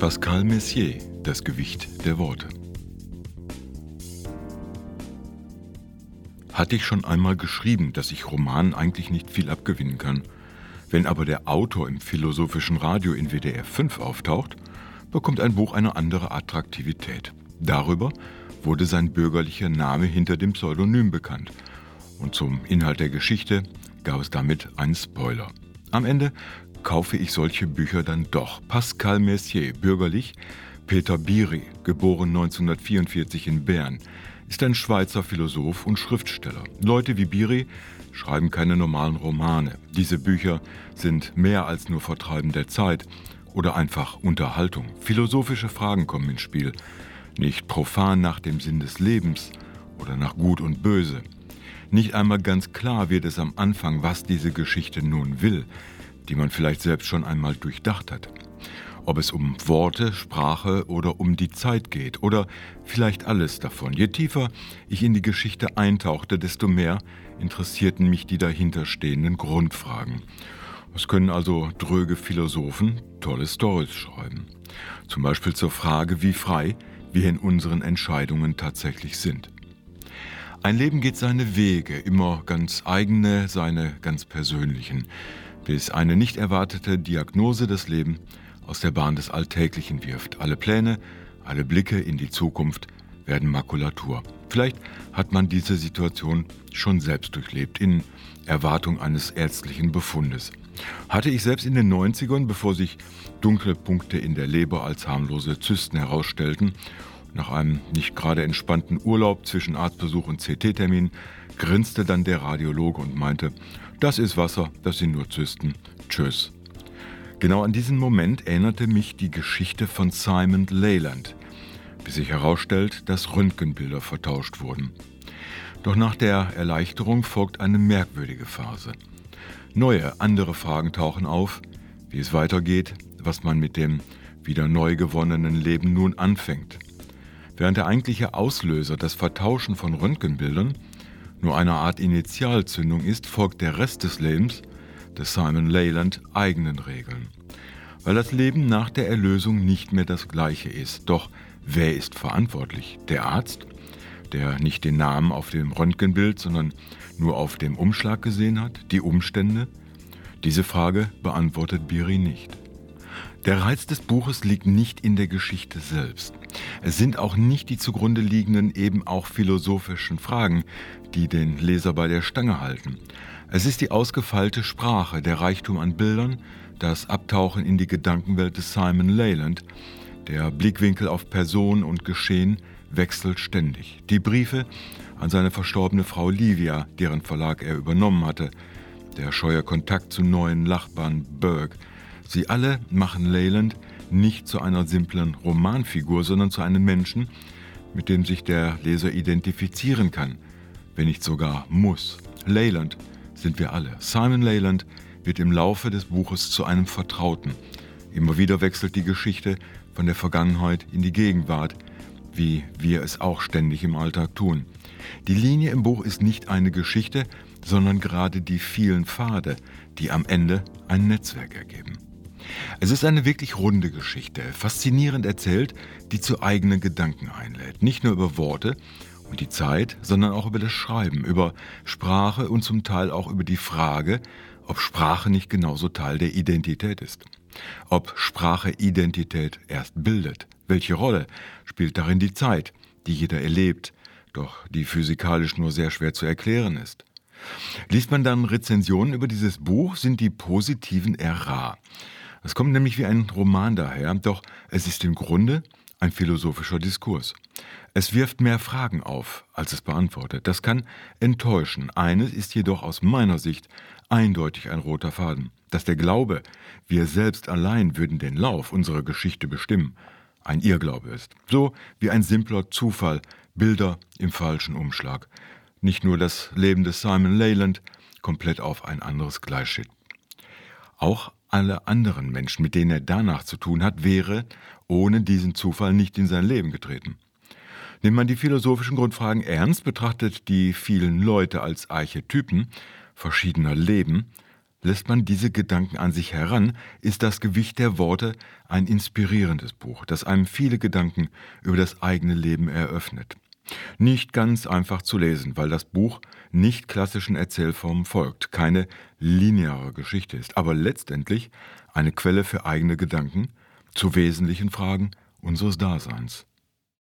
Pascal Messier, Das Gewicht der Worte. Hatte ich schon einmal geschrieben, dass ich Romanen eigentlich nicht viel abgewinnen kann. Wenn aber der Autor im philosophischen Radio in WDR 5 auftaucht, bekommt ein Buch eine andere Attraktivität. Darüber wurde sein bürgerlicher Name hinter dem Pseudonym bekannt. Und zum Inhalt der Geschichte gab es damit einen Spoiler. Am Ende kaufe ich solche Bücher dann doch. Pascal Mercier, bürgerlich, Peter Biri, geboren 1944 in Bern, ist ein Schweizer Philosoph und Schriftsteller. Leute wie Biri schreiben keine normalen Romane. Diese Bücher sind mehr als nur Vertreiben der Zeit oder einfach Unterhaltung. Philosophische Fragen kommen ins Spiel. Nicht profan nach dem Sinn des Lebens oder nach Gut und Böse. Nicht einmal ganz klar wird es am Anfang, was diese Geschichte nun will die man vielleicht selbst schon einmal durchdacht hat. Ob es um Worte, Sprache oder um die Zeit geht oder vielleicht alles davon. Je tiefer ich in die Geschichte eintauchte, desto mehr interessierten mich die dahinterstehenden Grundfragen. Es können also dröge Philosophen tolle Stories schreiben. Zum Beispiel zur Frage, wie frei wir in unseren Entscheidungen tatsächlich sind. Ein Leben geht seine Wege, immer ganz eigene, seine ganz persönlichen bis eine nicht erwartete Diagnose das Leben aus der Bahn des Alltäglichen wirft. Alle Pläne, alle Blicke in die Zukunft werden Makulatur. Vielleicht hat man diese Situation schon selbst durchlebt, in Erwartung eines ärztlichen Befundes. Hatte ich selbst in den 90ern, bevor sich dunkle Punkte in der Leber als harmlose Zysten herausstellten, nach einem nicht gerade entspannten Urlaub zwischen Arztbesuch und CT-Termin, grinste dann der Radiologe und meinte, das ist Wasser, das sind nur Zysten. Tschüss. Genau an diesen Moment erinnerte mich die Geschichte von Simon Leyland, bis sich herausstellt, dass Röntgenbilder vertauscht wurden. Doch nach der Erleichterung folgt eine merkwürdige Phase. Neue, andere Fragen tauchen auf, wie es weitergeht, was man mit dem wieder neu gewonnenen Leben nun anfängt. Während der eigentliche Auslöser, das Vertauschen von Röntgenbildern, nur eine Art Initialzündung ist, folgt der Rest des Lebens des Simon Leyland eigenen Regeln. Weil das Leben nach der Erlösung nicht mehr das gleiche ist. Doch wer ist verantwortlich? Der Arzt, der nicht den Namen auf dem Röntgenbild, sondern nur auf dem Umschlag gesehen hat? Die Umstände? Diese Frage beantwortet Biri nicht. Der Reiz des Buches liegt nicht in der Geschichte selbst. Es sind auch nicht die zugrunde liegenden, eben auch philosophischen Fragen, die den Leser bei der Stange halten. Es ist die ausgefeilte Sprache, der Reichtum an Bildern, das Abtauchen in die Gedankenwelt des Simon Leyland. Der Blickwinkel auf Person und Geschehen wechselt ständig. Die Briefe an seine verstorbene Frau Livia, deren Verlag er übernommen hatte, der scheue Kontakt zu neuen Nachbarn Burke, Sie alle machen Leyland nicht zu einer simplen Romanfigur, sondern zu einem Menschen, mit dem sich der Leser identifizieren kann, wenn nicht sogar muss. Leyland sind wir alle. Simon Leyland wird im Laufe des Buches zu einem Vertrauten. Immer wieder wechselt die Geschichte von der Vergangenheit in die Gegenwart, wie wir es auch ständig im Alltag tun. Die Linie im Buch ist nicht eine Geschichte, sondern gerade die vielen Pfade, die am Ende ein Netzwerk ergeben. Es ist eine wirklich runde Geschichte, faszinierend erzählt, die zu eigenen Gedanken einlädt. Nicht nur über Worte und die Zeit, sondern auch über das Schreiben, über Sprache und zum Teil auch über die Frage, ob Sprache nicht genauso Teil der Identität ist. Ob Sprache Identität erst bildet. Welche Rolle spielt darin die Zeit, die jeder erlebt, doch die physikalisch nur sehr schwer zu erklären ist. Liest man dann Rezensionen über dieses Buch, sind die positiven eher rar. Es kommt nämlich wie ein Roman daher, doch es ist im Grunde ein philosophischer Diskurs. Es wirft mehr Fragen auf, als es beantwortet. Das kann enttäuschen. Eines ist jedoch aus meiner Sicht eindeutig ein roter Faden, dass der Glaube, wir selbst allein würden den Lauf unserer Geschichte bestimmen, ein Irrglaube ist. So wie ein simpler Zufall, Bilder im falschen Umschlag. Nicht nur das Leben des Simon Leyland komplett auf ein anderes Gleis steht. Auch alle anderen Menschen, mit denen er danach zu tun hat, wäre ohne diesen Zufall nicht in sein Leben getreten. Nimmt man die philosophischen Grundfragen ernst, betrachtet die vielen Leute als Archetypen verschiedener Leben, Lässt man diese Gedanken an sich heran, ist das Gewicht der Worte ein inspirierendes Buch, das einem viele Gedanken über das eigene Leben eröffnet. Nicht ganz einfach zu lesen, weil das Buch nicht klassischen Erzählformen folgt, keine lineare Geschichte ist, aber letztendlich eine Quelle für eigene Gedanken zu wesentlichen Fragen unseres Daseins.